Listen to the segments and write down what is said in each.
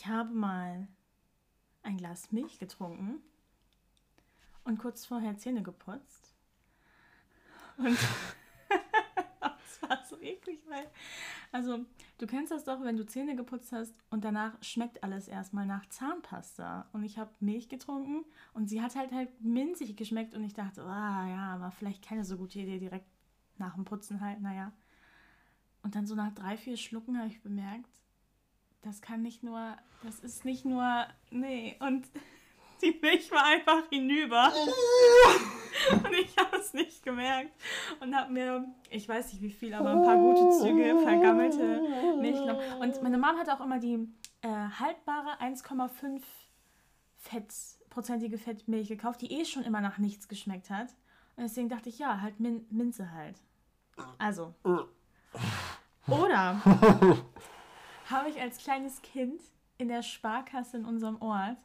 ich habe mal ein Glas Milch getrunken und kurz vorher Zähne geputzt. Und es war so eklig, weil, also du kennst das doch, wenn du Zähne geputzt hast und danach schmeckt alles erstmal nach Zahnpasta. Und ich habe Milch getrunken und sie hat halt halt minzig geschmeckt und ich dachte, ah ja, war vielleicht keine so gute Idee direkt nach dem Putzen halt, naja. Und dann so nach drei, vier Schlucken habe ich bemerkt, das kann nicht nur, das ist nicht nur, nee, und die Milch war einfach hinüber. und ich habe es nicht gemerkt und habe mir, ich weiß nicht wie viel, aber ein paar gute Züge vergammelte Milch genommen. Und meine Mom hat auch immer die äh, haltbare 1,5 fettprozentige Fettmilch gekauft, die eh schon immer nach nichts geschmeckt hat. Und deswegen dachte ich, ja, halt Min Minze halt. Also. Oder habe ich als kleines Kind in der Sparkasse in unserem Ort,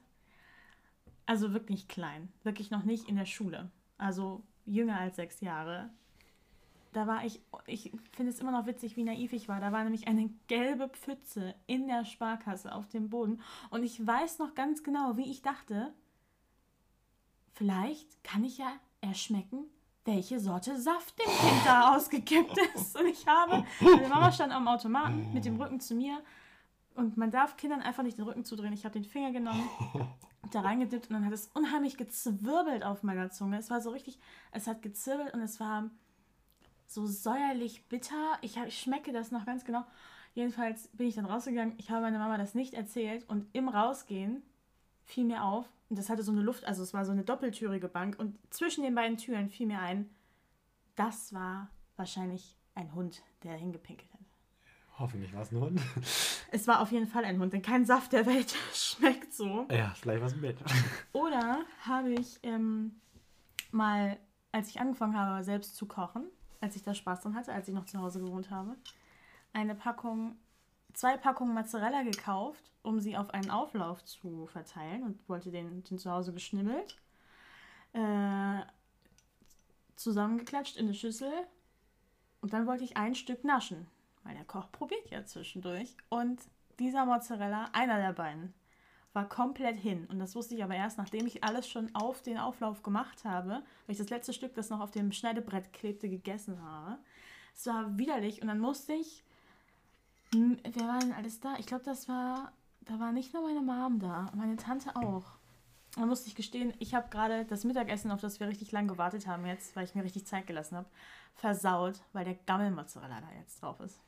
also wirklich klein, wirklich noch nicht in der Schule, also jünger als sechs Jahre, da war ich, ich finde es immer noch witzig, wie naiv ich war. Da war nämlich eine gelbe Pfütze in der Sparkasse auf dem Boden. Und ich weiß noch ganz genau, wie ich dachte, vielleicht kann ich ja erschmecken, welche Sorte Saft dem Kind da ausgekippt ist. Und ich habe, meine Mama stand am Automaten mit dem Rücken zu mir und man darf Kindern einfach nicht den Rücken zudrehen. Ich habe den Finger genommen, da reingedippt und dann hat es unheimlich gezwirbelt auf meiner Zunge. Es war so richtig, es hat gezwirbelt und es war so säuerlich bitter. Ich, hab, ich schmecke das noch ganz genau. Jedenfalls bin ich dann rausgegangen. Ich habe meiner Mama das nicht erzählt und im Rausgehen fiel mir auf, und das hatte so eine Luft, also es war so eine doppeltürige Bank und zwischen den beiden Türen fiel mir ein, das war wahrscheinlich ein Hund, der hingepinkelt hat. Hoffentlich war es ein Hund. Es war auf jeden Fall ein Hund, denn kein Saft der Welt schmeckt so. Ja, vielleicht war es ein Bett. Oder habe ich ähm, mal, als ich angefangen habe, selbst zu kochen, als ich da Spaß dran hatte, als ich noch zu Hause gewohnt habe, eine Packung, zwei Packungen Mozzarella gekauft, um sie auf einen Auflauf zu verteilen und wollte den, den zu Hause geschnibbelt, äh, zusammengeklatscht in eine Schüssel und dann wollte ich ein Stück naschen, weil der Koch probiert ja zwischendurch und dieser Mozzarella, einer der beiden, war komplett hin. Und das wusste ich aber erst, nachdem ich alles schon auf den Auflauf gemacht habe, weil ich das letzte Stück, das noch auf dem Schneidebrett klebte, gegessen habe. Es war widerlich und dann musste ich. Wer war denn alles da? Ich glaube, das war. Da war nicht nur meine Mom da, meine Tante auch. Da musste ich gestehen, ich habe gerade das Mittagessen, auf das wir richtig lang gewartet haben jetzt, weil ich mir richtig Zeit gelassen habe, versaut, weil der Gammelmozzarella da jetzt drauf ist.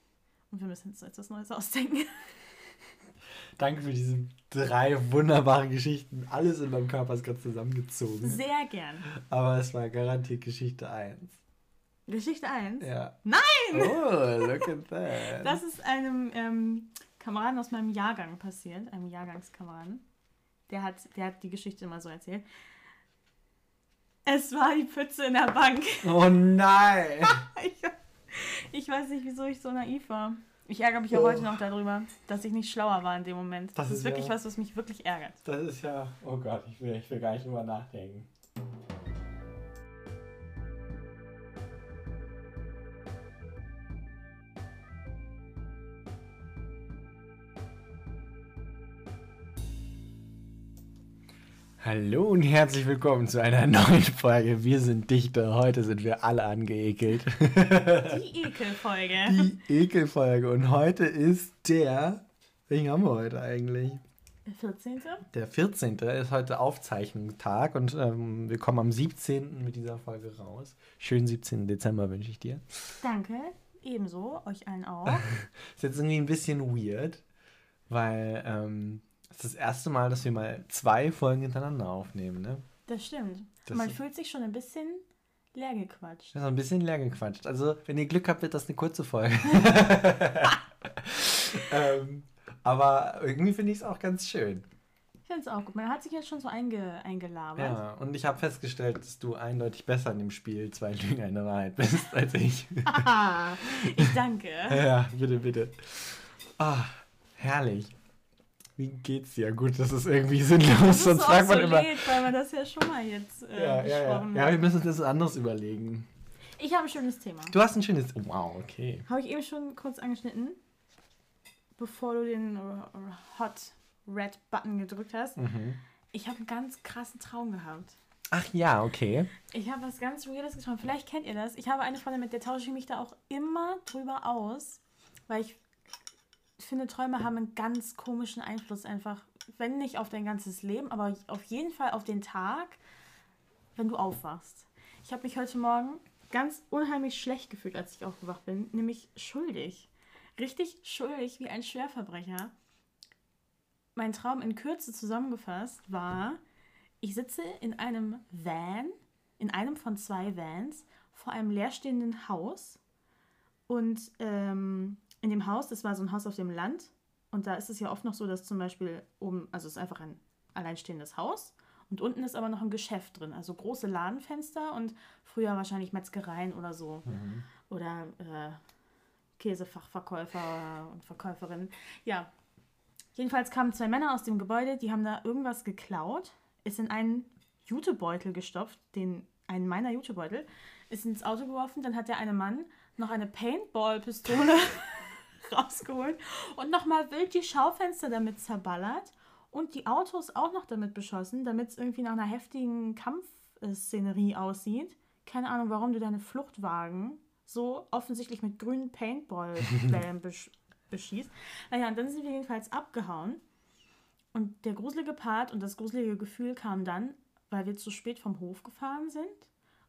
Und wir müssen uns jetzt was Neues ausdenken. Danke für diese drei wunderbaren Geschichten. Alles in meinem Körper ist gerade zusammengezogen. Sehr gern. Aber es war garantiert Geschichte 1. Geschichte 1? Ja. Nein! Oh, look at that. Das ist einem ähm, Kameraden aus meinem Jahrgang passiert, einem Jahrgangskameraden. Der hat, der hat die Geschichte immer so erzählt. Es war die Pfütze in der Bank. Oh nein! ich, ich weiß nicht, wieso ich so naiv war. Ich ärgere mich ja heute noch darüber, dass ich nicht schlauer war in dem Moment. Das, Das ist ist wirklich ja- was, was mich wirklich ärgert. Das ist ja. Oh Gott, ich will, ich will gar nicht drüber nachdenken. Hallo und herzlich willkommen zu einer neuen Folge. Wir sind Dichter. Heute sind wir alle angeekelt. Die Ekelfolge. Die Ekelfolge. Und heute ist der. Welchen haben wir heute eigentlich? Der 14. Der 14. ist heute Aufzeichnungstag und ähm, wir kommen am 17. mit dieser Folge raus. Schönen 17. Dezember wünsche ich dir. Danke. Ebenso, euch allen auch. Ist jetzt irgendwie ein bisschen weird, weil ähm, es ist das erste Mal, dass wir mal zwei Folgen hintereinander aufnehmen, ne? Das stimmt. Das Man fühlt sich schon ein bisschen leer gequatscht. Das ist ein bisschen leer gequatscht. Also, wenn ihr Glück habt, wird das eine kurze Folge. ähm, aber irgendwie finde ich es auch ganz schön. Ich finde es auch gut. Man hat sich jetzt schon so einge eingelabert. Ja, und ich habe festgestellt, dass du eindeutig besser in dem Spiel zwei Lügen eine Wahrheit bist als ich. Ich danke. ja, bitte, bitte. Ah, herrlich. Wie geht's dir? Gut, das ist irgendwie sinnlos, Das ist sonst so fragt man immer. obsolet, weil man das ja schon mal jetzt äh, Ja, ja, ja. besprochen Ja, wir müssen uns das anderes überlegen. Ich habe ein schönes Thema. Du hast ein schönes. Oh, wow, okay. Habe ich eben schon kurz angeschnitten, bevor du den Hot Red-Button gedrückt hast. Mhm. Ich habe einen ganz krassen Traum gehabt. Ach ja, okay. Ich habe was ganz Weirdes geträumt. Vielleicht kennt ihr das. Ich habe eine Freundin, mit der tausche ich mich da auch immer drüber aus, weil ich finde, Träume haben einen ganz komischen Einfluss einfach, wenn nicht auf dein ganzes Leben, aber auf jeden Fall auf den Tag, wenn du aufwachst. Ich habe mich heute Morgen ganz unheimlich schlecht gefühlt, als ich aufgewacht bin, nämlich schuldig. Richtig schuldig wie ein Schwerverbrecher. Mein Traum in Kürze zusammengefasst war, ich sitze in einem Van, in einem von zwei Vans, vor einem leerstehenden Haus. Und ähm, in dem Haus, das war so ein Haus auf dem Land. Und da ist es ja oft noch so, dass zum Beispiel oben, also es ist einfach ein alleinstehendes Haus. Und unten ist aber noch ein Geschäft drin. Also große Ladenfenster und früher wahrscheinlich Metzgereien oder so. Mhm. Oder äh, Käsefachverkäufer und Verkäuferinnen. Ja. Jedenfalls kamen zwei Männer aus dem Gebäude, die haben da irgendwas geklaut, ist in einen Jutebeutel gestopft, den, einen meiner Jutebeutel, ist ins Auto geworfen, dann hat der eine Mann noch eine Paintball-Pistole rausgeholt und nochmal wild die Schaufenster damit zerballert und die Autos auch noch damit beschossen, damit es irgendwie nach einer heftigen Kampfszenerie aussieht. Keine Ahnung, warum du deine Fluchtwagen so offensichtlich mit grünen Paintball-Bällen besch beschießt. Naja, und dann sind wir jedenfalls abgehauen. Und der gruselige Part und das gruselige Gefühl kam dann, weil wir zu spät vom Hof gefahren sind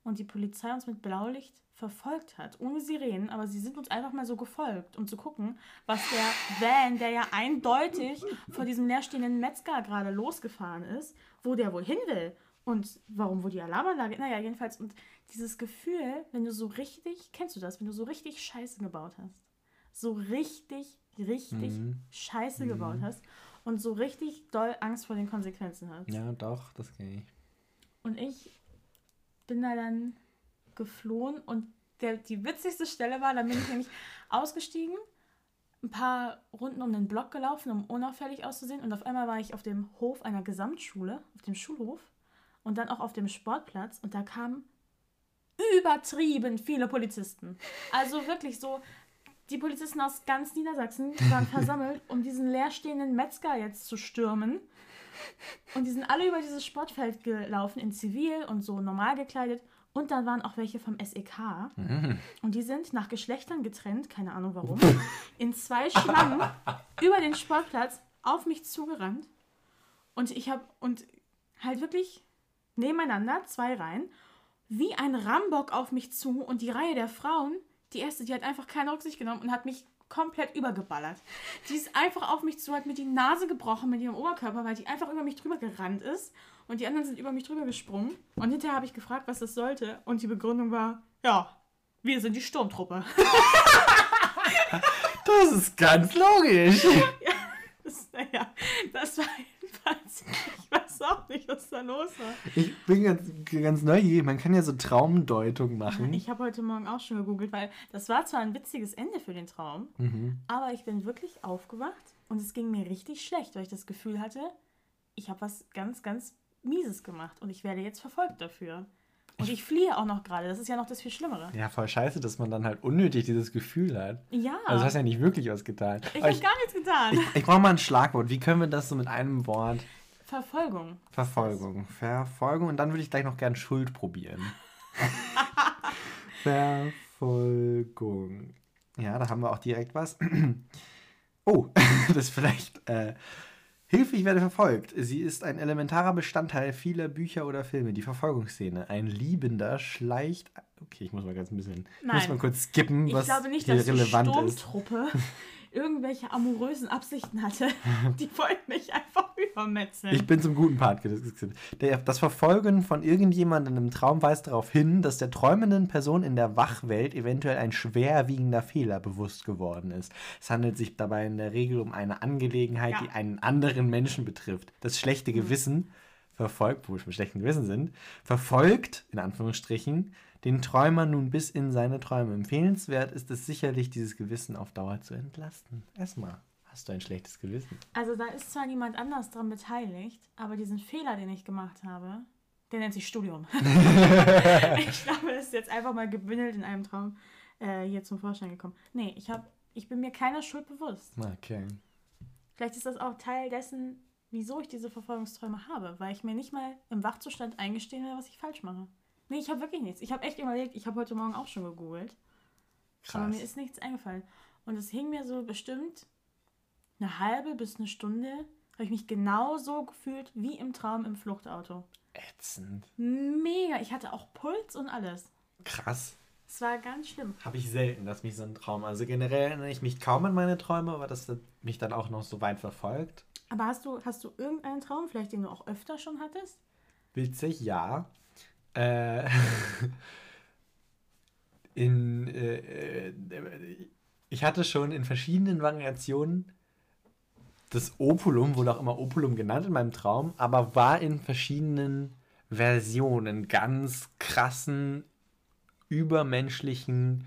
und die Polizei uns mit Blaulicht verfolgt hat, ohne Sirenen, aber sie sind uns einfach mal so gefolgt, um zu gucken, was der Van, der ja eindeutig vor diesem leerstehenden Metzger gerade losgefahren ist, wo der wohl hin will und warum, wo die Alarmanlage, naja, jedenfalls, und dieses Gefühl, wenn du so richtig, kennst du das, wenn du so richtig Scheiße gebaut hast, so richtig, richtig Mhm. Scheiße gebaut hast und so richtig doll Angst vor den Konsequenzen hast. Ja, doch, das kenne ich. Und ich bin da dann geflohen und der, die witzigste Stelle war, dann bin ich nämlich ausgestiegen, ein paar Runden um den Block gelaufen, um unauffällig auszusehen und auf einmal war ich auf dem Hof einer Gesamtschule, auf dem Schulhof und dann auch auf dem Sportplatz und da kamen übertrieben viele Polizisten. Also wirklich so, die Polizisten aus ganz Niedersachsen waren versammelt, um diesen leerstehenden Metzger jetzt zu stürmen. Und die sind alle über dieses Sportfeld gelaufen, in Zivil und so normal gekleidet. Und dann waren auch welche vom SEK. Und die sind nach Geschlechtern getrennt, keine Ahnung warum, in zwei Schlangen über den Sportplatz auf mich zugerannt. Und ich habe, und halt wirklich nebeneinander, zwei Reihen, wie ein Rambock auf mich zu. Und die Reihe der Frauen, die erste, die hat einfach keine Rücksicht genommen und hat mich komplett übergeballert. Die ist einfach auf mich zu, hat mir die Nase gebrochen mit ihrem Oberkörper, weil die einfach über mich drüber gerannt ist. Und die anderen sind über mich drüber gesprungen. Und hinterher habe ich gefragt, was das sollte. Und die Begründung war, ja, wir sind die Sturmtruppe. Das ist ganz logisch. Das, naja, das war jedenfalls, ich weiß auch nicht, was da los war. Ich bin ganz, ganz neugierig. Man kann ja so Traumdeutung machen. Ich habe heute Morgen auch schon gegoogelt, weil das war zwar ein witziges Ende für den Traum, Mhm. aber ich bin wirklich aufgewacht und es ging mir richtig schlecht, weil ich das Gefühl hatte, ich habe was ganz, ganz Mieses gemacht und ich werde jetzt verfolgt dafür. Und ich fliehe auch noch gerade, das ist ja noch das viel Schlimmere. Ja, voll scheiße, dass man dann halt unnötig dieses Gefühl hat. Ja, Also du hast ja nicht wirklich was getan. ich habe gar nichts getan. ich, ich brauche mal ein Schlagwort. Wie können wir das so mit einem Wort? Verfolgung. Verfolgung. Verfolgung. Und dann würde ich gleich noch gern Schuld probieren. Verfolgung. Ja, da haben wir auch direkt was. Oh, das ist vielleicht. Äh, Hilfe, ich werde verfolgt. Sie ist ein elementarer Bestandteil vieler Bücher oder Filme. Die Verfolgungsszene. Ein Liebender schleicht. Okay, ich muss mal ganz ein bisschen. Ich muss Nein. mal kurz skippen, Ich was glaube nicht, dass die relevant ist. Sturmtruppe irgendwelche amorösen Absichten hatte. Die wollten mich einfach übermetzeln. Ich bin zum guten Part. Der, das Verfolgen von irgendjemandem im Traum weist darauf hin, dass der träumenden Person in der Wachwelt eventuell ein schwerwiegender Fehler bewusst geworden ist. Es handelt sich dabei in der Regel um eine Angelegenheit, Ja. die einen anderen Menschen betrifft. Das schlechte Mhm. Gewissen verfolgt, wo wir schon schlechten Gewissen sind, verfolgt, in Anführungsstrichen, den Träumer nun bis in seine Träume. Empfehlenswert ist es sicherlich, dieses Gewissen auf Dauer zu entlasten. Erstmal, hast du ein schlechtes Gewissen? Also da ist zwar niemand anders dran beteiligt, aber diesen Fehler, den ich gemacht habe, der nennt sich Studium. ich glaube, das ist jetzt einfach mal gebündelt in einem Traum äh, hier zum Vorschein gekommen. Nee, ich, hab, ich bin mir keiner Schuld bewusst. Okay. Vielleicht ist das auch Teil dessen, wieso ich diese Verfolgungsträume habe, weil ich mir nicht mal im Wachzustand eingestehen will, was ich falsch mache. Nee, ich habe wirklich nichts. Ich habe echt überlegt, ich habe heute Morgen auch schon gegoogelt. Krass. Aber mir ist nichts eingefallen. Und es hing mir so bestimmt eine halbe bis eine Stunde, habe ich mich genauso gefühlt wie im Traum im Fluchtauto. Ätzend. Mega. Ich hatte auch Puls und alles. Krass. Es war ganz schlimm. Habe ich selten, dass mich so ein Traum. Also generell erinnere ich mich kaum an meine Träume, aber dass das mich dann auch noch so weit verfolgt. Aber hast du, hast du irgendeinen Traum, vielleicht den du auch öfter schon hattest? Witzig, ja. Äh, in, äh, äh, ich hatte schon in verschiedenen Variationen das Opulum, wurde auch immer Opulum genannt in meinem Traum, aber war in verschiedenen Versionen, ganz krassen, übermenschlichen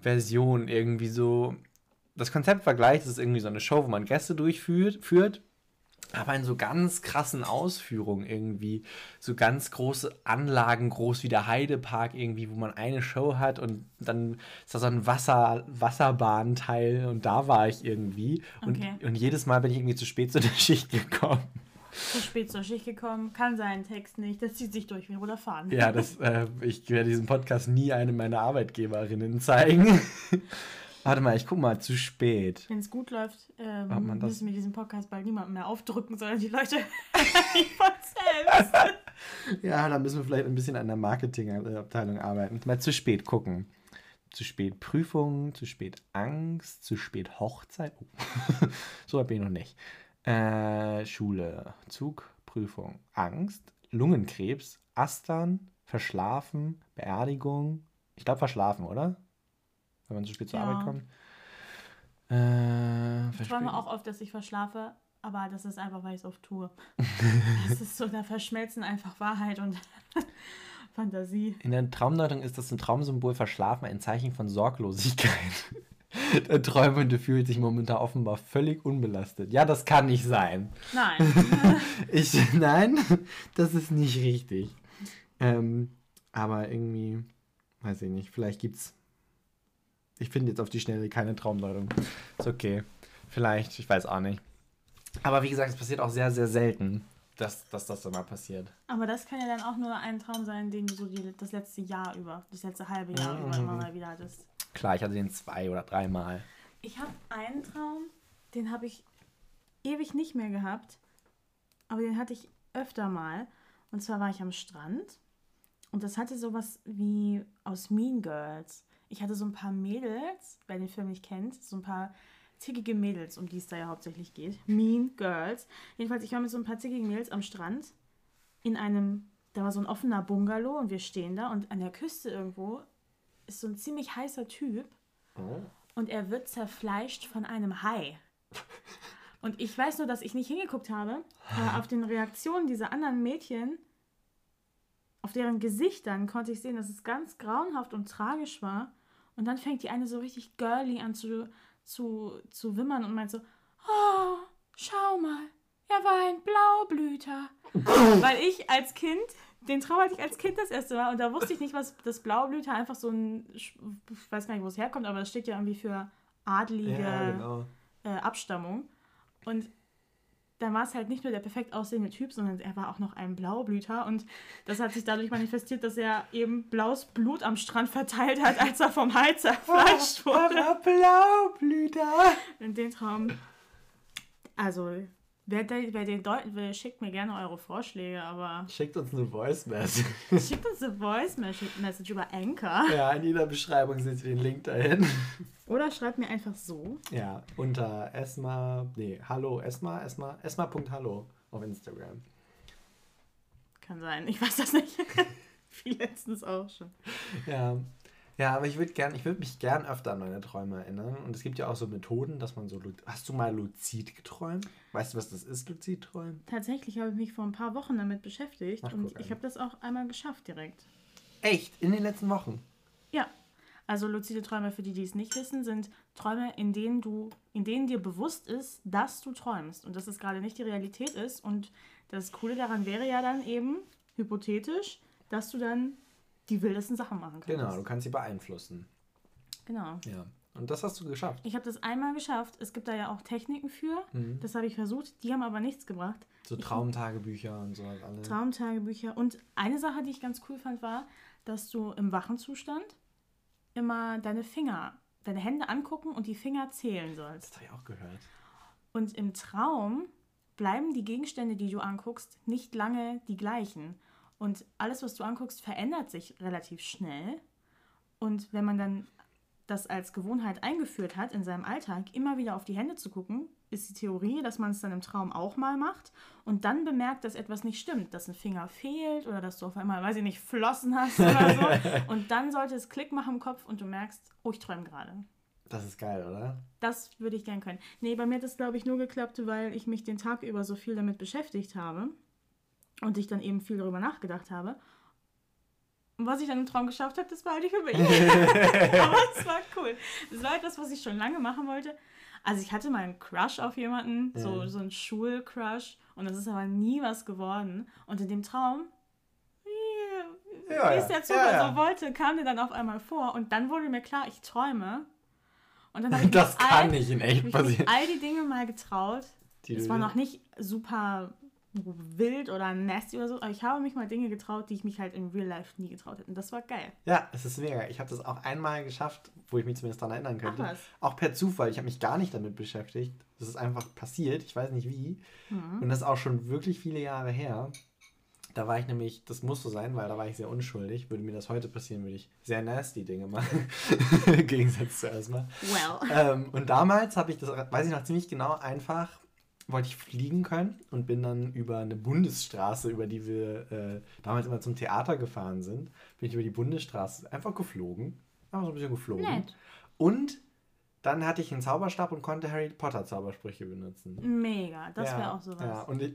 Versionen. Irgendwie so. Das Konzept war gleich, das ist irgendwie so eine Show, wo man Gäste durchführt, führt, aber in so ganz krassen Ausführungen irgendwie. So ganz große Anlagen, groß wie der Heidepark irgendwie, wo man eine Show hat und dann ist da so ein Wasser, Wasserbahnteil und da war ich irgendwie. Und, Okay. und jedes Mal bin ich irgendwie zu spät zu der Schicht gekommen. Zu spät zur Schicht gekommen, kann sein, Text nicht. Das zieht sich durch roter Faden. Ja, das, äh, ich werde diesen Podcast nie einem meiner Arbeitgeberinnen zeigen. Warte mal, ich guck mal, zu spät. Wenn es gut läuft, ähm, müssen wir diesen Podcast bald niemandem mehr aufdrücken, sondern die Leute von selbst. Ja, da müssen wir vielleicht ein bisschen an der Marketingabteilung arbeiten. Mal zu spät gucken. Zu spät Prüfungen, zu spät Angst, zu spät Hochzeit. Oh. so weit bin ich noch nicht. Äh, Schule, Zug, Prüfung, Angst, Lungenkrebs, Astern, Verschlafen, Beerdigung. Ich glaube verschlafen, oder? Wenn man zu spät zur Ja. Arbeit kommt. Äh, Ich träume auch oft, dass ich verschlafe, aber das ist einfach, weil ich es oft tue. Das ist so, da verschmelzen einfach Wahrheit und Fantasie. In der Traumdeutung ist das ein Traumsymbol verschlafen ein Zeichen von Sorglosigkeit. Der Träumende fühlt sich momentan offenbar völlig unbelastet. Ja, das kann nicht sein. Nein. Ich, nein, das ist nicht richtig. Ähm, aber irgendwie, weiß ich nicht, vielleicht gibt's. Ich finde jetzt auf die Schnelle keine Traumdeutung. Ist okay. Vielleicht, ich weiß auch nicht. Aber wie gesagt, es passiert auch sehr, sehr selten, dass, dass das dann mal passiert. Aber das kann ja dann auch nur ein Traum sein, den du so die, das letzte Jahr über, das letzte halbe Jahr Mhm. über immer mal wieder hattest. Klar, ich hatte den zwei oder dreimal. Ich habe einen Traum, den habe ich ewig nicht mehr gehabt, aber den hatte ich öfter mal. Und zwar war ich am Strand und das hatte sowas wie aus Mean Girls. Ich hatte so ein paar Mädels, wer den Film nicht kennt, so ein paar zickige Mädels, um die es da ja hauptsächlich geht. Mean Girls. Jedenfalls, ich war mit so ein paar zickigen Mädels am Strand in einem, da war so ein offener Bungalow und wir stehen da und an der Küste irgendwo ist so ein ziemlich heißer Typ und er wird zerfleischt von einem Hai. Und ich weiß nur, dass ich nicht hingeguckt habe, aber auf den Reaktionen dieser anderen Mädchen, auf deren Gesichtern konnte ich sehen, dass es ganz grauenhaft und tragisch war. Und dann fängt die eine so richtig girly an zu, zu, zu wimmern und meint so, oh, schau mal, er war ein Blaublüter. Weil ich als Kind, den Traum hatte ich als Kind das erste Mal und da wusste ich nicht, was das Blaublüter einfach so ein, ich weiß gar nicht, wo es herkommt, aber das steht ja irgendwie für adlige genau. äh, Abstammung. Und dann war es halt nicht nur der perfekt aussehende Typ, sondern er war auch noch ein Blaublüter. Und das hat sich dadurch manifestiert, dass er eben blaues Blut am Strand verteilt hat, als er vom Hai zerfleischt wurde. Aber Blaublüter. In den Traum. Also, wer, den- wer den deuten will, schickt mir gerne eure Vorschläge, aber Schickt uns eine Voice Message. schickt uns eine Voice Message über Anchor. ja, in jeder Beschreibung seht ihr den Link dahin. Oder schreibt mir einfach so. Ja, unter Esma, nee, hallo, Esma, Esma, Esma.hallo auf Instagram. Kann sein, ich weiß das nicht. Wie letztens auch schon. Ja. Ja, aber ich würde gern, ich würde mich gern öfter an meine Träume erinnern. Und es gibt ja auch so Methoden, dass man so. Hast du mal luzid geträumt? Weißt du, was das ist, luzid träumen? Tatsächlich habe ich mich vor ein paar Wochen damit beschäftigt Ach, und ich habe das auch einmal geschafft direkt. Echt? In den letzten Wochen? Ja. Also luzide Träume, für die, die es nicht wissen, sind Träume, in denen du, in denen dir bewusst ist, dass du träumst und dass es gerade nicht die Realität ist. Und das Coole daran wäre ja dann eben, hypothetisch, dass du dann die wildesten Sachen machen kannst. Genau, du kannst sie beeinflussen. Genau. Ja. Und das hast du geschafft. Ich habe das einmal geschafft. Es gibt da ja auch Techniken für. Mhm. Das habe ich versucht. Die haben aber nichts gebracht. So Traumtagebücher und so halt alle. Traumtagebücher. Und eine Sache, die ich ganz cool fand, war, dass du im wachen Zustand immer deine Finger, deine Hände angucken und die Finger zählen sollst. das habe ich auch gehört. Und im Traum bleiben die Gegenstände, die du anguckst, nicht lange die gleichen. Und alles, was du anguckst, verändert sich relativ schnell. Und wenn man dann das als Gewohnheit eingeführt hat, in seinem Alltag immer wieder auf die Hände zu gucken, ist die Theorie, dass man es dann im Traum auch mal macht und dann bemerkt, dass etwas nicht stimmt, dass ein Finger fehlt oder dass du auf einmal, weiß ich nicht, Flossen hast oder so. und dann sollte es Klick machen im Kopf und du merkst, oh, ich träume gerade. Das ist geil, oder? Das würde ich gern können. Nee, bei mir hat das, glaube ich, nur geklappt, weil ich mich den Tag über so viel damit beschäftigt habe und ich dann eben viel darüber nachgedacht habe. Und was ich dann im Traum geschafft habe, das behalte ich für mich. Aber es war cool. Das war etwas, was ich schon lange machen wollte. Also ich hatte mal einen Crush auf jemanden, so, so einen Schulcrush. Und das ist aber nie was geworden. Und in dem Traum, wie, Ja, wie es der Zufall Ja, ja. so wollte, kam der dann auf einmal vor. Und dann wurde mir klar, ich träume. Und dann habe ich Das kann all- nicht in echt passieren. all die Dinge mal getraut. Die Es war noch nicht super wild oder nasty oder so, aber ich habe mich mal Dinge getraut, die ich mich halt in Real Life nie getraut hätte. Und das war geil. Ja, es ist mega. Ich habe das auch einmal geschafft, wo ich mich zumindest daran erinnern könnte. Ach. Auch per Zufall. Ich habe mich gar nicht damit beschäftigt. Das ist einfach passiert. Ich weiß nicht wie. Mhm. Und das ist auch schon wirklich viele Jahre her. Da war ich nämlich, das muss so sein, weil da war ich sehr unschuldig. Würde mir das heute passieren, würde ich sehr nasty Dinge machen. Im Gegensatz zu erstmal. Well. Ähm, und damals habe ich das, weiß ich noch ziemlich genau, einfach wollte ich fliegen können und bin dann über eine Bundesstraße, über die wir äh, damals immer zum Theater gefahren sind, bin ich über die Bundesstraße einfach geflogen. Einfach so ein bisschen geflogen. Nett. Und dann hatte ich einen Zauberstab und konnte Harry Potter Zaubersprüche benutzen. Mega. Das ja, wäre auch sowas. Ja, und ich,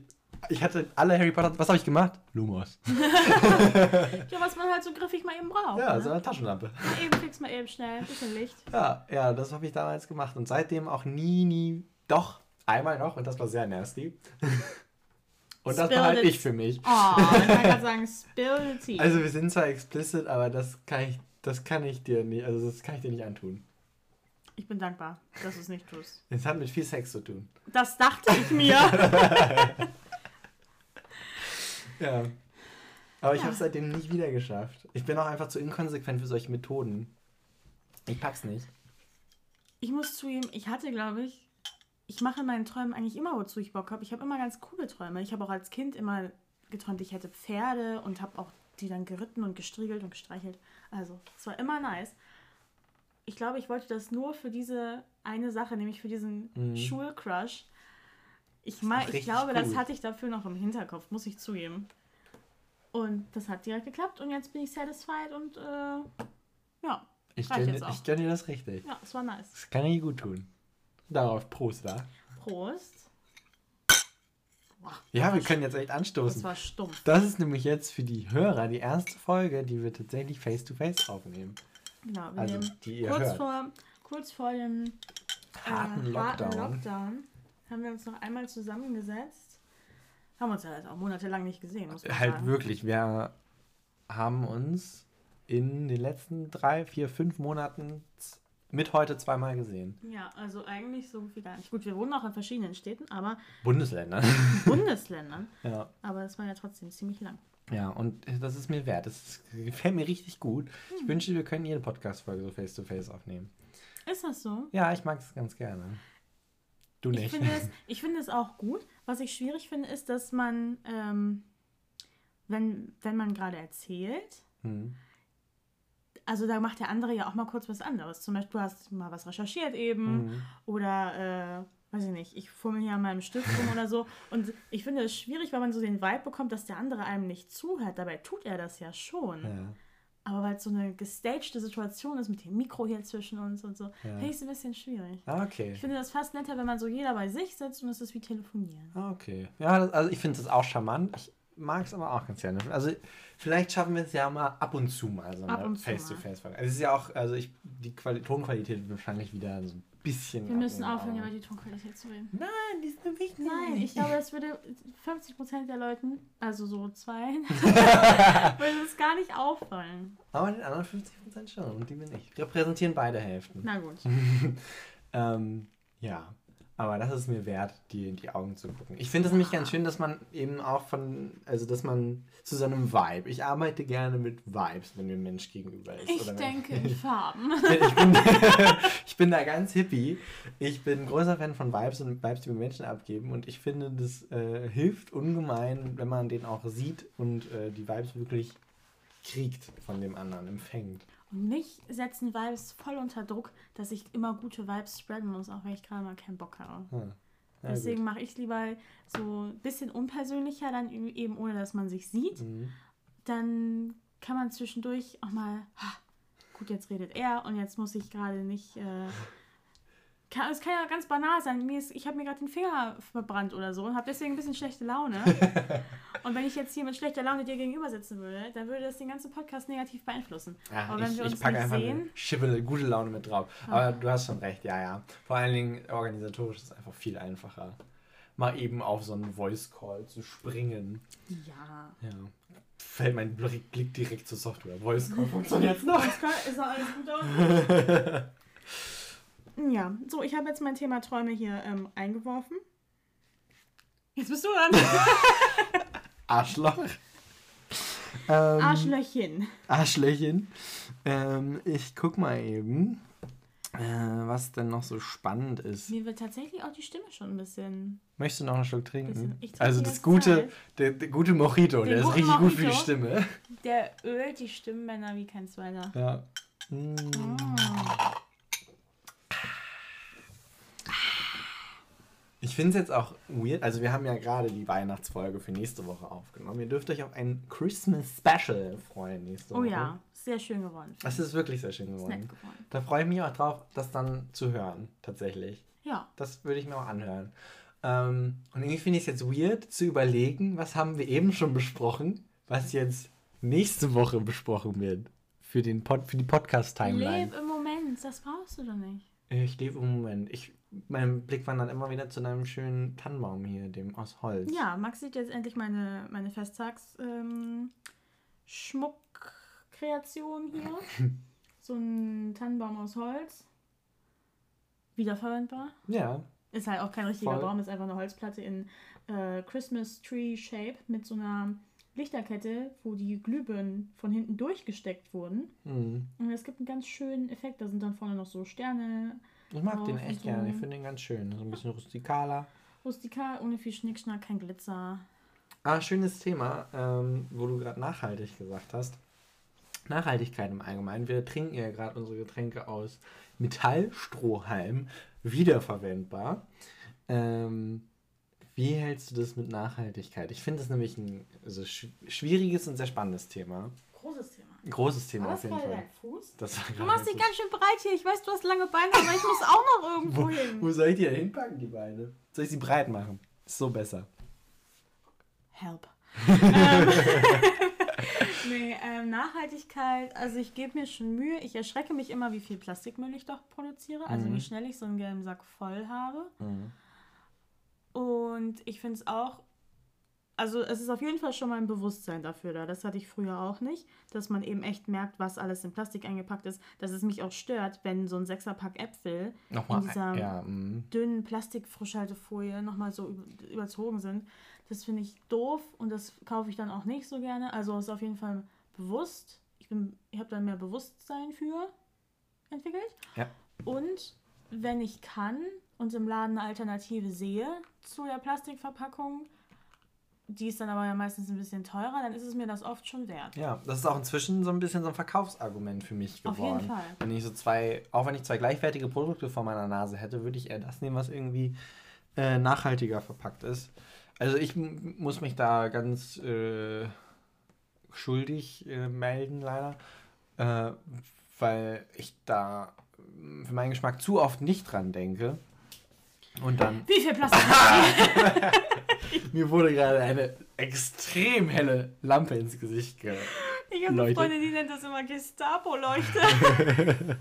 ich hatte alle Harry Potter. Was habe ich gemacht? Lumos. Ja, was man halt so griffig mal eben braucht. Ja, ne? so eine Taschenlampe. Eben fix, mal eben schnell, bisschen Licht. Ja, ja, das habe ich damals gemacht und seitdem auch nie, nie, doch, einmal noch und das war sehr nasty. Und das behalte ich für mich. Oh, ich wollte gerade sagen, spill the tea. Also wir sind zwar explicit, aber das kann ich, das kann ich dir nicht, also das kann ich dir nicht antun. ich bin dankbar, dass du es nicht tust. Es hat mit viel Sex zu tun. Das dachte ich mir. Ja. Aber ich Ja. habe es seitdem nicht wieder geschafft. Ich bin auch einfach zu inkonsequent für solche Methoden. Ich pack's nicht. Ich muss zugeben, ich hatte, glaube ich, ich mache in meinen Träumen eigentlich immer, wozu ich Bock habe. Ich habe immer ganz coole Träume. Ich habe auch als Kind immer geträumt, ich hätte Pferde und habe auch die dann geritten und gestriegelt und gestreichelt. Also, es war immer nice. Ich glaube, ich wollte das nur für diese eine Sache, nämlich für diesen Mhm. Schulcrush. Ich, mein, ich glaube, das gut. hatte ich dafür noch im Hinterkopf, muss ich zugeben. Und das hat direkt geklappt und jetzt bin ich satisfied und äh, ja, Ich gönne ich dir das richtig. ja, es war nice. Das kann ich gut tun. Darauf Prost, da. Prost. Ja, das wir können jetzt echt Das anstoßen. war stumpf. Das ist nämlich jetzt für die Hörer die erste Folge, die wir tatsächlich face-to-face aufnehmen. Genau, wir Also, die ihr kurz hört. vor, kurz vor dem äh, Harten Lockdown. Lockdown haben wir uns noch einmal zusammengesetzt. Haben uns ja jetzt auch monatelang nicht gesehen, muss man Halt sagen. wirklich, wir haben uns in den letzten drei, vier, fünf Monaten mit heute zweimal gesehen. Ja, also eigentlich so wie gar nicht. Gut, wir wohnen auch in verschiedenen Städten, aber Bundesländer. Bundesländern. ja. Aber es war ja trotzdem ziemlich lang. ja, und das ist mir wert. Das gefällt mir richtig gut. Hm. Ich wünsche, wir können jede Podcast-Folge so face-to-face aufnehmen. Ist das so? Ja, ich mag es ganz gerne. Du Ich nicht. finde, es, ich finde es auch gut. Was ich schwierig finde, ist, dass man, ähm, wenn, wenn man gerade erzählt, Hm. Also da macht der andere ja auch mal kurz was anderes. Zum Beispiel, du hast mal was recherchiert eben Mhm. oder, äh, weiß ich nicht, ich fummel hier an meinem Stift rum oder so. Und ich finde es schwierig, weil man so den Vibe bekommt, dass der andere einem nicht zuhört. Dabei tut er das ja schon. Ja. Aber weil es so eine gestagte Situation ist mit dem Mikro hier zwischen uns und so, Ja. finde ich es ein bisschen schwierig. Ah, okay. Ich finde das fast netter, wenn man so jeder bei sich sitzt und es ist wie telefonieren. Ah, okay. Ja, das, also ich finde das auch charmant. Ich mag es aber auch ganz gerne. Also vielleicht schaffen wir es ja mal ab und zu mal so eine. Also es ist ja auch, also ich, die Quali Tonqualität wird wahrscheinlich wieder so ein bisschen. Wir müssen abnehmen, aufhören, aber- über die Tonqualität zu reden. Nein, die ist nur wichtig. Nein, ich glaube, es würde 50% der Leuten, also so zwei, würde es gar nicht auffallen. Aber den anderen 50% schon und die bin ich. Repräsentieren beide Hälften. Na gut. Ähm, ja, aber das ist mir wert, die in die Augen zu gucken. Ich finde es nämlich ganz schön, dass man eben auch von, also dass man zu so einem Vibe. Ich arbeite gerne mit Vibes, wenn mir ein Mensch gegenüber ist. Ich denke in Farben. ich, bin, ich bin da ganz hippie. Ich bin großer Fan von Vibes und Vibes, die wir Menschen abgeben. Und ich finde, das äh, hilft ungemein, wenn man den auch sieht und äh, die Vibes wirklich kriegt von dem anderen, empfängt. Und mich setzen Vibes voll unter Druck, dass ich immer gute Vibes spreaden muss, auch wenn ich gerade mal keinen Bock habe. Hm. Ja, Deswegen mache ich es lieber so ein bisschen unpersönlicher, dann eben ohne, dass man sich sieht. Mhm. Dann kann man zwischendurch auch mal, ha, gut, jetzt redet er und jetzt muss ich gerade nicht. Äh, kann, es kann ja ganz banal sein. Mir ist, ich habe mir gerade den Finger verbrannt oder so und habe deswegen ein bisschen schlechte Laune. und wenn ich jetzt hier mit schlechter Laune dir gegenüber sitzen würde, dann würde das den ganzen Podcast negativ beeinflussen. Ja, Aber wenn ich, wir ich uns packe nicht einfach sehen, eine Schibbele, gute Laune mit drauf. Aber du hast schon recht, ja, ja. Vor allen Dingen organisatorisch ist es einfach viel einfacher. Mal eben auf so einen Voice Call zu springen. ja. Ja. Fällt mein Blick direkt zur Software. Voice Call funktioniert noch. Ist doch alles gut aus? Ja, so, ich habe jetzt mein Thema Träume hier ähm, eingeworfen. Jetzt bist du dran. Arschloch. Ähm, Arschlöchchen. Arschlöchchen. Ähm, ich guck mal eben, äh, was denn noch so spannend ist. Mir wird tatsächlich auch die Stimme schon ein bisschen. Möchtest du noch einen Schluck trinken? Bisschen. Ich trinke Also das gute, der, der gute Mojito, Den der ist richtig gut für die Mojito. Stimme. Der ölt die Stimmbänder wie kein zweiter. Ja. Mm. Ah. Ich finde es jetzt auch weird. Also, wir haben ja gerade die Weihnachtsfolge für nächste Woche aufgenommen. Ihr dürft euch auf ein Christmas Special freuen nächste Oh Woche. ja, sehr schön geworden. Das ist wirklich sehr schön Ist geworden. nett geworden. Da freue ich mich auch drauf, das dann zu hören, tatsächlich. Ja. Das würde ich mir auch anhören. Ähm, und irgendwie finde ich es jetzt weird zu überlegen, was haben wir eben schon besprochen, was jetzt nächste Woche besprochen wird. Für, den Pod, für die Podcast-Timeline. Leb im Moment, das brauchst du doch nicht. Ich lebe im Moment. Ich, mein Blick wandert immer wieder zu einem schönen Tannenbaum hier, dem aus Holz. Ja, Max sieht jetzt endlich meine, meine Festtags ähm, Schmuckkreation hier. so ein Tannenbaum aus Holz. Wiederverwendbar. Ja. Ist halt auch kein richtiger Voll. Baum, ist einfach eine Holzplatte in äh, Christmas Tree Shape mit so einer Lichterkette, wo die Glühbirnen von hinten durchgesteckt wurden. Hm. Und es gibt einen ganz schönen Effekt. Da sind dann vorne noch so Sterne, Ich mag den Drauf und echt so. gerne. Ich finde den ganz schön. So ein bisschen rustikaler. rustikal, ohne viel Schnickschnack, kein Glitzer. Ah, schönes Thema, ähm, wo du gerade nachhaltig gesagt hast. Nachhaltigkeit im Allgemeinen. Wir trinken ja gerade unsere Getränke aus Metallstrohhalm, wiederverwendbar. Ähm, wie hältst du das mit Nachhaltigkeit? Ich finde das nämlich ein also sch schwieriges und sehr spannendes Thema. Großes Thema. Ein großes Thema auf jeden Fall. Fuß? Das war Du machst dich ganz schön breit hier. Ich weiß, du hast lange Beine, aber ich muss auch noch irgendwo Wo, hin. wo soll ich die denn hinpacken, die Beine? Soll ich sie breit machen? Ist so besser. Help. ähm, nee, ähm, Nachhaltigkeit, also ich gebe mir schon Mühe. Ich erschrecke mich immer, wie viel Plastikmüll ich doch produziere. Also Mhm. wie schnell ich so einen gelben Sack voll habe. Mhm. Und ich finde es auch, also es ist auf jeden Fall schon mal ein Bewusstsein dafür da. Das hatte ich früher auch nicht, dass man eben echt merkt, was alles in Plastik eingepackt ist. Dass es mich auch stört, wenn so ein Sechserpack Äpfel Nochmal, in dieser ja, mm. dünnen Plastikfrischhaltefolie nochmal so über- überzogen sind. Das finde ich doof und das kaufe ich dann auch nicht so gerne. Also ist auf jeden Fall bewusst. Ich, bin- ich habe dann mehr Bewusstsein für entwickelt. Ja. Und wenn ich kann und im Laden eine Alternative sehe zu der Plastikverpackung, die ist dann aber ja meistens ein bisschen teurer, dann ist es mir das oft schon wert. Ja, das ist auch inzwischen so ein bisschen so ein Verkaufsargument für mich Auf geworden. jeden Fall. Wenn ich so zwei, auch wenn ich zwei gleichwertige Produkte vor meiner Nase hätte, würde ich eher das nehmen, was irgendwie äh, nachhaltiger verpackt ist. Also ich muss mich da ganz äh, schuldig äh, melden, leider, äh, weil ich da für meinen Geschmack zu oft nicht dran denke. Und dann. Wie viel Plastik Mir wurde gerade eine extrem helle Lampe ins Gesicht ge. Ich habe eine. Freundin, die nennt das immer Gestapo-Leuchte.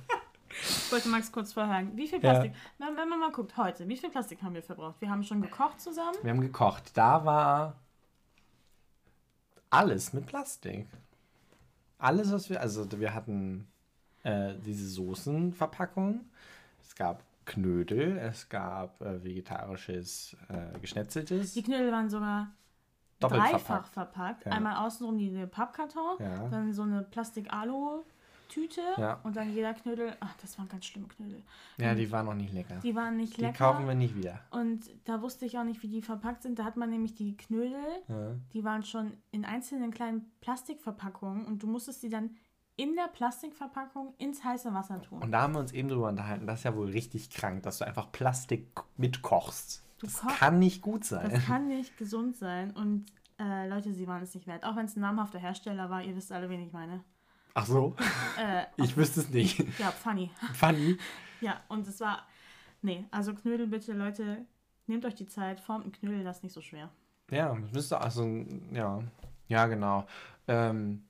ich wollte Max kurz vorhören. Wie viel Ja. Plastik? Wenn, wenn man mal guckt, heute, wie viel Plastik haben wir verbraucht? Wir haben schon gekocht zusammen. Wir haben gekocht. Da war alles mit Plastik. Alles, was wir. Also, wir hatten äh, diese Soßenverpackung. Es gab Knödel. Es gab äh, vegetarisches äh, Geschnetzeltes. Die Knödel waren sogar Doppelt dreifach verpackt. verpackt. Ja. Einmal außenrum diese Pappkarton, Ja. dann so eine Plastik-Alu-Tüte Ja. und dann jeder Knödel. Ach, das waren ganz schlimme Knödel. Ja, die waren noch nicht lecker. Die waren nicht Die lecker. kaufen wir nicht wieder. Und da wusste ich auch nicht, wie die verpackt sind. Da hat man nämlich die Knödel, die waren schon in einzelnen kleinen Plastikverpackungen und du musstest sie dann in der Plastikverpackung ins heiße Wasser tun. Und da haben wir uns eben drüber unterhalten, das ist ja wohl richtig krank, dass du einfach Plastik mitkochst. Du Das kann nicht gut sein. Das kann nicht gesund sein und äh, Leute, sie waren es nicht wert. Auch wenn es ein namhafter Hersteller war, ihr wisst alle, wen ich meine. Ach so, Äh, ich wüsste es nicht. ja, funny. Funny. Ja, und es war. Nee, also Knödel bitte, Leute, nehmt euch die Zeit, formt einen Knödel, das ist nicht so schwer. Ja, das müsste also, ja, ja, genau. Ähm,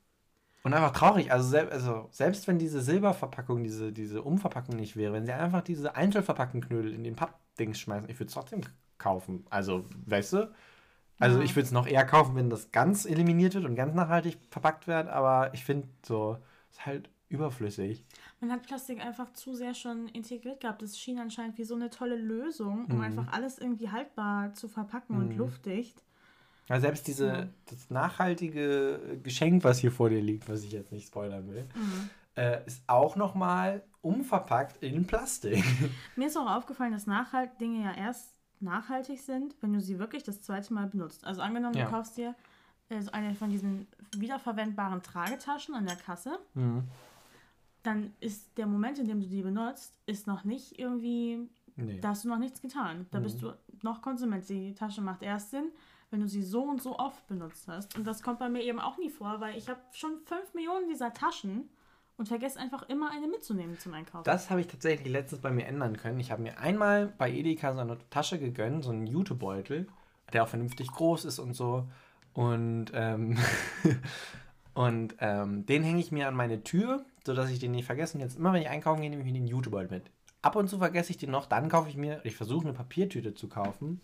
und einfach traurig, also, sel also selbst wenn diese Silberverpackung, diese, diese Umverpackung nicht wäre, wenn sie einfach diese einzelverpackten Knödel in den Pappdings schmeißen, ich würde es trotzdem kaufen. Also, weißt du? Also Ja. ich würde es noch eher kaufen, wenn das ganz eliminiert wird und ganz nachhaltig verpackt wird, aber ich finde so, ist halt überflüssig. Man hat Plastik einfach zu sehr schon integriert gehabt. Das schien anscheinend wie so eine tolle Lösung, um Mhm. einfach alles irgendwie haltbar zu verpacken und Mhm. luftdicht. Ja, selbst diese, Ja. das nachhaltige Geschenk, was hier vor dir liegt, was ich jetzt nicht spoilern will, Mhm. äh, ist auch nochmal umverpackt in Plastik. Mir ist auch aufgefallen, dass nachhalt Dinge ja erst nachhaltig sind, wenn du sie wirklich das zweite Mal benutzt. Also angenommen, Ja. du kaufst dir äh, so eine von diesen wiederverwendbaren Tragetaschen an der Kasse, dann ist der Moment, in dem du die benutzt, ist noch nicht irgendwie, Nee. da hast du noch nichts getan. Da bist du noch Konsument. Die Tasche macht erst Sinn, wenn du sie so und so oft benutzt hast. Und das kommt bei mir eben auch nie vor, weil ich habe schon fünf Millionen dieser Taschen und vergesse einfach immer eine mitzunehmen zum Einkaufen. Das habe ich tatsächlich letztens bei mir ändern können. Ich habe mir einmal bei Edeka so eine Tasche gegönnt, so einen Jutebeutel, der auch vernünftig groß ist und so. Und, ähm, und ähm, den hänge ich mir an meine Tür, sodass ich den nicht vergesse. Und jetzt immer, wenn ich einkaufen gehe, nehme ich mir den Jutebeutel mit. Ab und zu vergesse ich den noch, dann kaufe ich mir, ich versuche eine Papiertüte zu kaufen.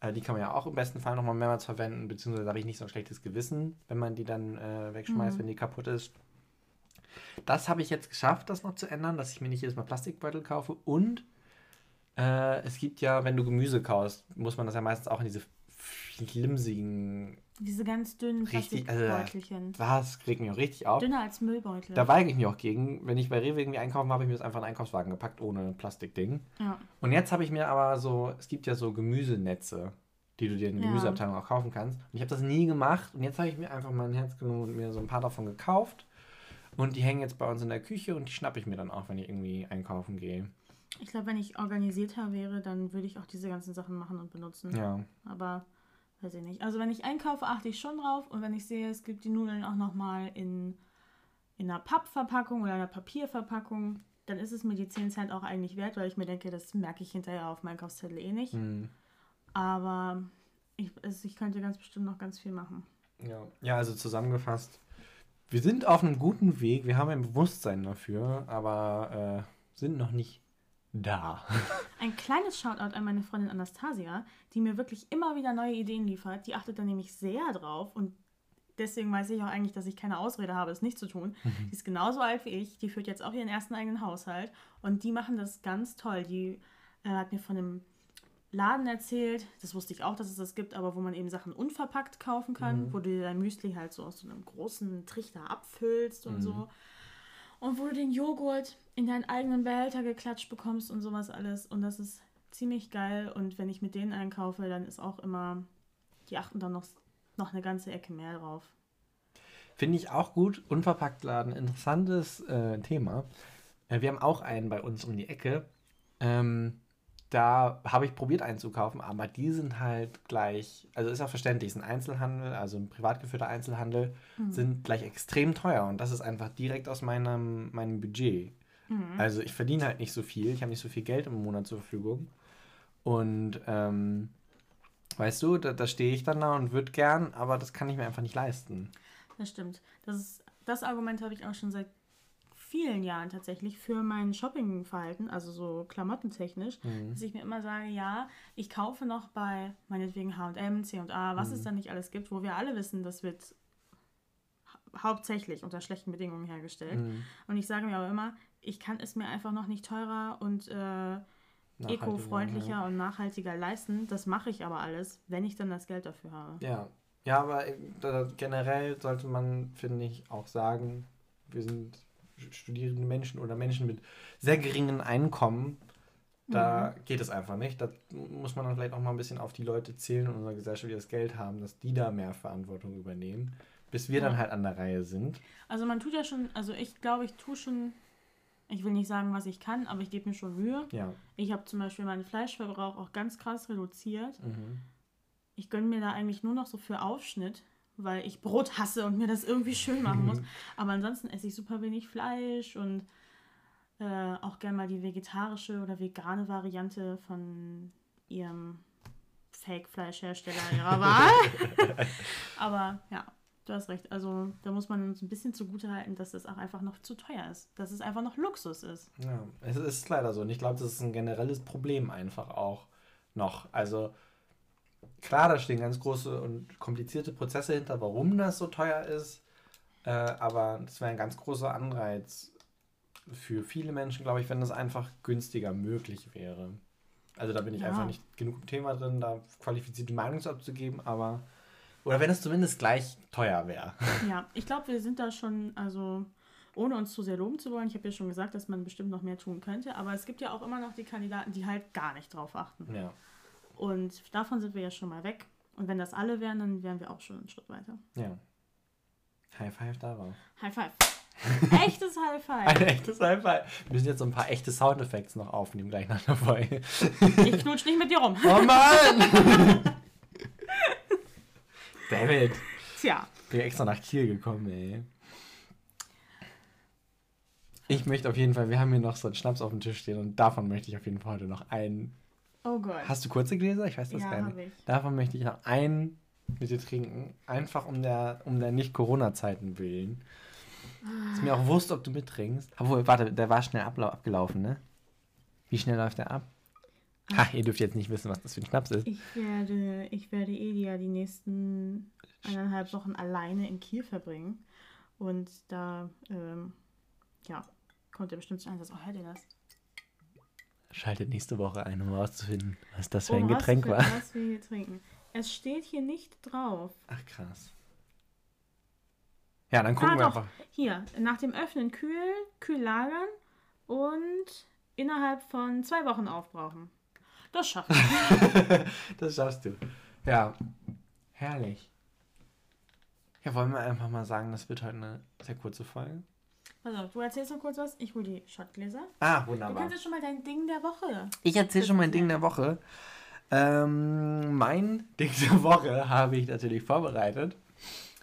Äh, die kann man ja auch im besten Fall nochmal mehrmals verwenden, beziehungsweise habe ich nicht so ein schlechtes Gewissen, wenn man die dann äh, wegschmeißt, Mhm. wenn die kaputt ist. Das habe ich jetzt geschafft, das noch zu ändern, dass ich mir nicht jedes Mal Plastikbeutel kaufe. Und äh, es gibt ja, wenn du Gemüse kaufst, muss man das ja meistens auch in diese flimsigen. Diese ganz dünnen Richtig, also, Plastikbeutelchen. Das regt mich auch richtig auf. Dünner als Müllbeutel. Da weige ich mich auch gegen. Wenn ich bei Rewe irgendwie einkaufen habe, habe ich mir das einfach in den Einkaufswagen gepackt, ohne Plastikding. ja. Und jetzt habe ich mir aber so, es gibt ja so Gemüsenetze, die du dir in der Ja. Gemüseabteilung auch kaufen kannst. Und ich habe das nie gemacht. Und jetzt habe ich mir einfach mein Herz genommen und mir so ein paar davon gekauft. Und die hängen jetzt bei uns in der Küche und die schnappe ich mir dann auch, wenn ich irgendwie einkaufen gehe. Ich glaube, wenn ich organisierter wäre, dann würde ich auch diese ganzen Sachen machen und benutzen. Ja. Aber weiß ich nicht. Also wenn ich einkaufe, achte ich schon drauf. Und wenn ich sehe, es gibt die Nudeln auch nochmal in, in einer Pappverpackung oder einer Papierverpackung, dann ist es mir die 10 Cent auch eigentlich wert, weil ich mir denke, das merke ich hinterher auf meinem Einkaufszettel eh nicht. Hm. Aber ich, also ich könnte ganz bestimmt noch ganz viel machen. Ja. ja, also zusammengefasst, wir sind auf einem guten Weg, wir haben ein Bewusstsein dafür, aber äh, sind noch nicht da. Ein kleines Shoutout an meine Freundin Anastasia, die mir wirklich immer wieder neue Ideen liefert. Die achtet da nämlich sehr drauf und deswegen weiß ich auch eigentlich, dass ich keine Ausrede habe, es nicht zu tun. Die ist genauso alt wie ich, die führt jetzt auch ihren ersten eigenen Haushalt und die machen das ganz toll. Die äh, hat mir von einem Laden erzählt, das wusste ich auch, dass es das gibt, aber wo man eben Sachen unverpackt kaufen kann, wo du dir dein Müsli halt so aus so einem großen Trichter abfüllst und so. Und wo du den Joghurt in deinen eigenen Behälter geklatscht bekommst und sowas alles. Und das ist ziemlich geil. Und wenn ich mit denen einkaufe, dann ist auch immer, die achten dann noch, noch eine ganze Ecke mehr drauf. Finde ich auch gut. Unverpacktladen, interessantes äh, Thema. Äh, wir haben auch einen bei uns um die Ecke. Ähm, da habe ich probiert einzukaufen, aber die sind halt gleich, also ist auch verständlich, ist ein Einzelhandel, also ein privat geführter Einzelhandel, sind gleich extrem teuer und das ist einfach direkt aus meinem, meinem Budget. Also ich verdiene halt nicht so viel, ich habe nicht so viel Geld im Monat zur Verfügung. Und ähm, weißt du, da, da stehe ich dann da und würde gern, aber das kann ich mir einfach nicht leisten. Das stimmt. Das, ist, das Argument habe ich auch schon seit vielen Jahren tatsächlich für mein Shoppingverhalten, also so klamottentechnisch, Mhm. dass ich mir immer sage, ja, ich kaufe noch bei meinetwegen H&M, C&A, was Mhm. es da nicht alles gibt, wo wir alle wissen, das wird hau- hauptsächlich unter schlechten Bedingungen hergestellt. Mhm. Und ich sage mir aber immer, ich kann es mir einfach noch nicht teurer und äh, Nachhaltiger, eco-freundlicher ja. und nachhaltiger leisten. Das mache ich aber alles, wenn ich dann das Geld dafür habe. Ja, ja, aber äh, generell sollte man, finde ich, auch sagen, wir sind studierende Menschen oder Menschen mit sehr geringen Einkommen. Da geht es einfach nicht. Da muss man dann vielleicht auch mal ein bisschen auf die Leute zählen in unserer Gesellschaft, die das Geld haben, dass die da mehr Verantwortung übernehmen, bis wir dann Ja. halt an der Reihe sind. Also man tut ja schon, also ich glaube, ich tue schon, ich will nicht sagen, was ich kann, aber ich gebe mir schon Mühe. Ja. Ich habe zum Beispiel meinen Fleischverbrauch auch ganz krass reduziert. Mhm. Ich gönne mir da eigentlich nur noch so für Aufschnitt, weil ich Brot hasse und mir das irgendwie schön machen muss. Aber ansonsten esse ich super wenig Fleisch und äh, auch gerne mal die vegetarische oder vegane Variante von ihrem Fake-Fleischhersteller ihrer Wahl. Aber ja, du hast recht. Also da muss man uns ein bisschen zugutehalten, dass es auch einfach noch zu teuer ist. Dass es einfach noch Luxus ist. Ja, es ist leider so. Und ich glaube, das ist ein generelles Problem einfach auch noch. Also klar, da stehen ganz große und komplizierte Prozesse hinter, warum das so teuer ist. Äh, aber das wäre ein ganz großer Anreiz für viele Menschen, glaube ich, wenn das einfach günstiger möglich wäre. Also da bin ich Ja. einfach nicht genug im Thema drin, da qualifizierte Meinung zu abzugeben, aber oder wenn es zumindest gleich teuer wäre. Ja, ich glaube, wir sind da schon, also ohne uns zu sehr loben zu wollen, ich habe ja schon gesagt, dass man bestimmt noch mehr tun könnte, aber es gibt ja auch immer noch die Kandidaten, die halt gar nicht drauf achten. Ja. Und davon sind wir ja schon mal weg. Und wenn das alle wären, dann wären wir auch schon einen Schritt weiter. Ja. High five darauf. High five. Echtes High five. Ein echtes High five. Wir müssen jetzt so ein paar echte Soundeffekte noch aufnehmen, gleich nach der Folge. Ich knutsch nicht mit dir rum. Oh Mann! David. Tja, Bin extra nach Kiel gekommen, ey. Ich möchte auf jeden Fall, wir haben hier noch so einen Schnaps auf dem Tisch stehen und davon möchte ich auf jeden Fall heute noch einen. Oh Gott. Hast du kurze Gläser? Ich weiß das Ja, gar nicht. ich. Davon möchte ich noch einen mit dir trinken. Einfach um der, um der Nicht-Corona-Zeiten willen. Ist mir auch wurscht, ob du mittrinkst. Obwohl, warte, der war schnell abgelaufen, ne? Wie schnell läuft der ab? Ha, ihr dürft jetzt nicht wissen, was das für ein Schnaps ist. Ich werde, ich werde Elia die nächsten eineinhalb Wochen alleine in Kiel verbringen. Und da, ähm, ja, kommt er bestimmt zu Einsatz. Oh, hört ihr das? Schaltet nächste Woche ein, um herauszufinden, was das für Um ein Getränk war. Was wir hier trinken. Es steht hier nicht drauf. Ach, krass. Ja, dann gucken ah, wir doch. einfach. Hier, nach dem Öffnen kühl, kühl lagern und innerhalb von zwei Wochen aufbrauchen. Das schaffen wir. Das schaffst du. Ja, herrlich. Ja, wollen wir einfach mal sagen, das wird heute eine sehr kurze Folge. Pass auf, du erzählst noch kurz was. Ich hole die Shotgläser. Ah, Du wunderbar. kannst jetzt schon mal dein Ding der Woche. Ich erzähle schon mein Ding der Woche. Ähm, mein Ding der Woche habe ich natürlich vorbereitet.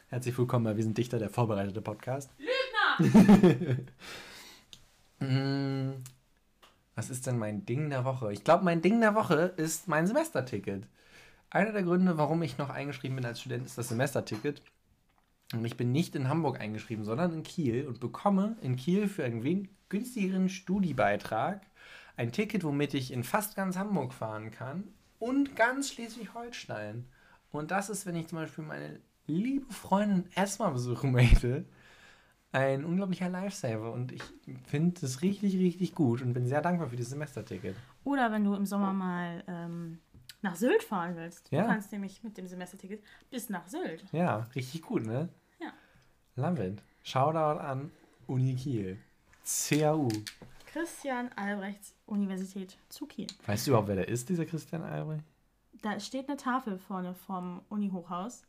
Herzlich willkommen bei Wir sind Dichter, der vorbereitete Podcast. Lügner! Mm, Was ist denn mein Ding der Woche? Ich glaube, mein Ding der Woche ist mein Semesterticket. Einer der Gründe, warum ich noch eingeschrieben bin als Student, ist das Semesterticket. Und ich bin nicht in Hamburg eingeschrieben, sondern in Kiel und bekomme in Kiel für einen günstigeren Studiebeitrag ein Ticket, womit ich in fast ganz Hamburg fahren kann und ganz Schleswig-Holstein. Und das ist, wenn ich zum Beispiel meine liebe Freundin erstmal besuchen möchte, ein unglaublicher Lifesaver. Und ich finde das richtig, richtig gut und bin sehr dankbar für dieses Semesterticket. Oder wenn du im Sommer mal ähm, nach Sylt fahren willst. Ja. Du kannst nämlich mit dem Semesterticket bis nach Sylt. Ja, richtig gut, ne? Love it. Shoutout an Uni Kiel. CAU. Christian Albrechts Universität zu Kiel. Weißt du überhaupt, wer der ist, dieser Christian Albrecht? Da steht eine Tafel vorne vom Uni-Hochhaus.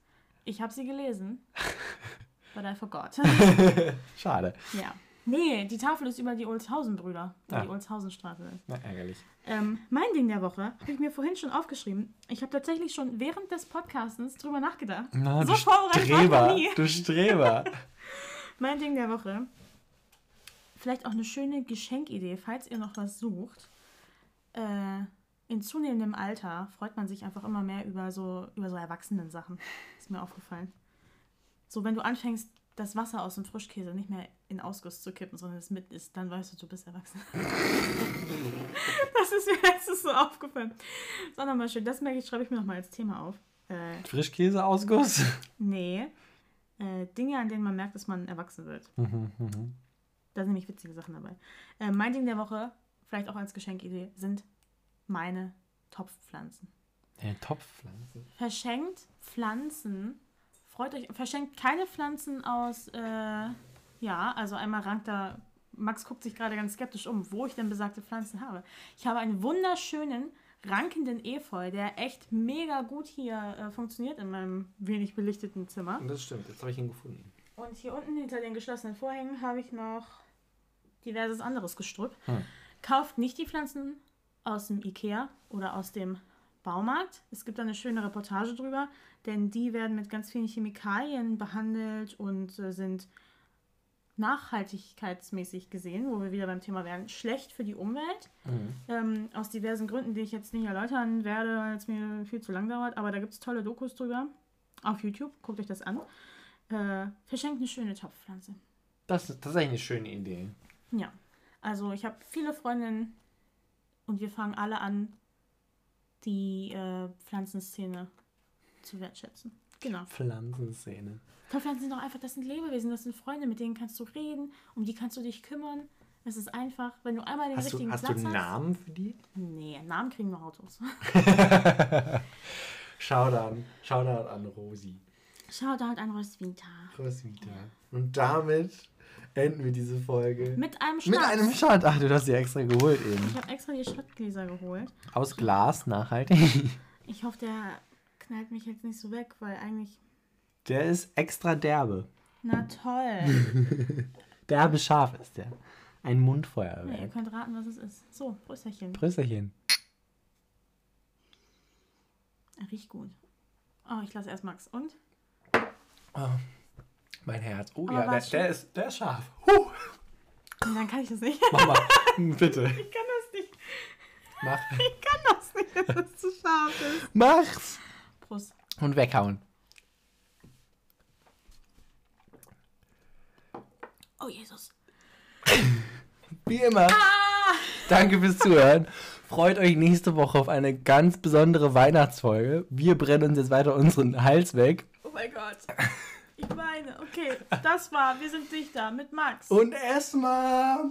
Ich habe sie gelesen, but I forgot. Schade. ja. Nee, die Tafel ist über die Olshausen-Brüder, Ah. die Olshausenstraße ist. Na, ärgerlich. Ähm, mein Ding der Woche habe ich mir vorhin schon aufgeschrieben. Ich habe tatsächlich schon während des Podcastens drüber nachgedacht. Na, so du Streber. Du Streber. Mein Ding der Woche. Vielleicht auch eine schöne Geschenkidee, falls ihr noch was sucht. Äh, in zunehmendem Alter freut man sich einfach immer mehr über so, über so Erwachsenen-Sachen. Ist mir aufgefallen. So, wenn du anfängst, das Wasser aus dem Frischkäse nicht mehr in Ausguss zu kippen, sondern es mit ist, dann weißt du, du bist erwachsen. das ist mir letztens so aufgefallen. So, nochmal schön. Das merke ich, schreibe ich mir nochmal als Thema auf. Äh, Frischkäseausguss? nee. Äh, Dinge, an denen man merkt, dass man erwachsen wird. Mhm, mhm. Da sind nämlich witzige Sachen dabei. Äh, mein Ding der Woche, vielleicht auch als Geschenkidee, sind meine Topfpflanzen. Eine Topfpflanze. Verschenkt Pflanzen. Freut euch. Verschenkt keine Pflanzen aus. Äh, ja, also einmal rankt da. Max guckt sich gerade ganz skeptisch um, wo ich denn besagte Pflanzen habe. Ich habe einen wunderschönen rankenden Efeu, der echt mega gut hier äh, funktioniert in meinem wenig belichteten Zimmer. Das stimmt, jetzt habe ich ihn gefunden. Und hier unten hinter den geschlossenen Vorhängen habe ich noch diverses anderes Gestrüpp. Hm. Kauft nicht die Pflanzen aus dem Ikea oder aus dem Baumarkt. Es gibt da eine schöne Reportage drüber, denn die werden mit ganz vielen Chemikalien behandelt und äh, sind nachhaltigkeitsmäßig gesehen, wo wir wieder beim Thema werden, schlecht für die Umwelt. Mhm. Ähm, aus diversen Gründen, die ich jetzt nicht erläutern werde, weil es mir viel zu lang dauert. Aber da gibt es tolle Dokus drüber auf YouTube. Guckt euch das an. Äh, verschenkt eine schöne Topfpflanze. Das ist tatsächlich eine schöne Idee. Ja, also ich habe viele Freundinnen und wir fangen alle an, die äh, Pflanzenszene zu wertschätzen. Genau. Pflanzenszene. Topfpflanzen sind doch einfach, das sind Lebewesen, das sind Freunde, mit denen kannst du reden, um die kannst du dich kümmern. Es ist einfach, wenn du einmal den Hast du, richtigen hast du Platz einen Namen für die? hast. Nee, Namen kriegen nur Autos. Shoutout, Shoutout an Rosi. Shoutout an Roswitha. Roswitha. Und damit enden wir diese Folge. Mit einem Schnaps. Mit einem Shot. Ach, du hast sie extra geholt Ich eben. habe extra die Schottgläser geholt. Aus Glas, nachhaltig. Ich hoffe, der knallt mich jetzt nicht so weg, weil eigentlich... Der ist extra derbe. Na toll. Derbe scharf ist der. Ein Ja, ihr Mundfeuerwerk. könnt raten, was es ist. So, Prösterchen. Prösterchen. Er riecht gut. Oh, ich lasse erst Max. Und? Oh, mein Herz. Oh Aber ja, der, der, ist, der ist scharf. Huh. Und dann kann ich das nicht. Mach mal. Bitte. Ich kann das nicht. Mach. Ich kann das nicht, dass es zu scharf ist. Mach's. Prost. Und weghauen. Oh, Jesus. Wie immer. Danke fürs Zuhören. Freut euch nächste Woche auf eine ganz besondere Weihnachtsfolge. Wir brennen uns jetzt weiter unseren Hals weg. Oh mein Gott. Ich meine, okay, das war Wir sind Dichter mit Max. Und erstmal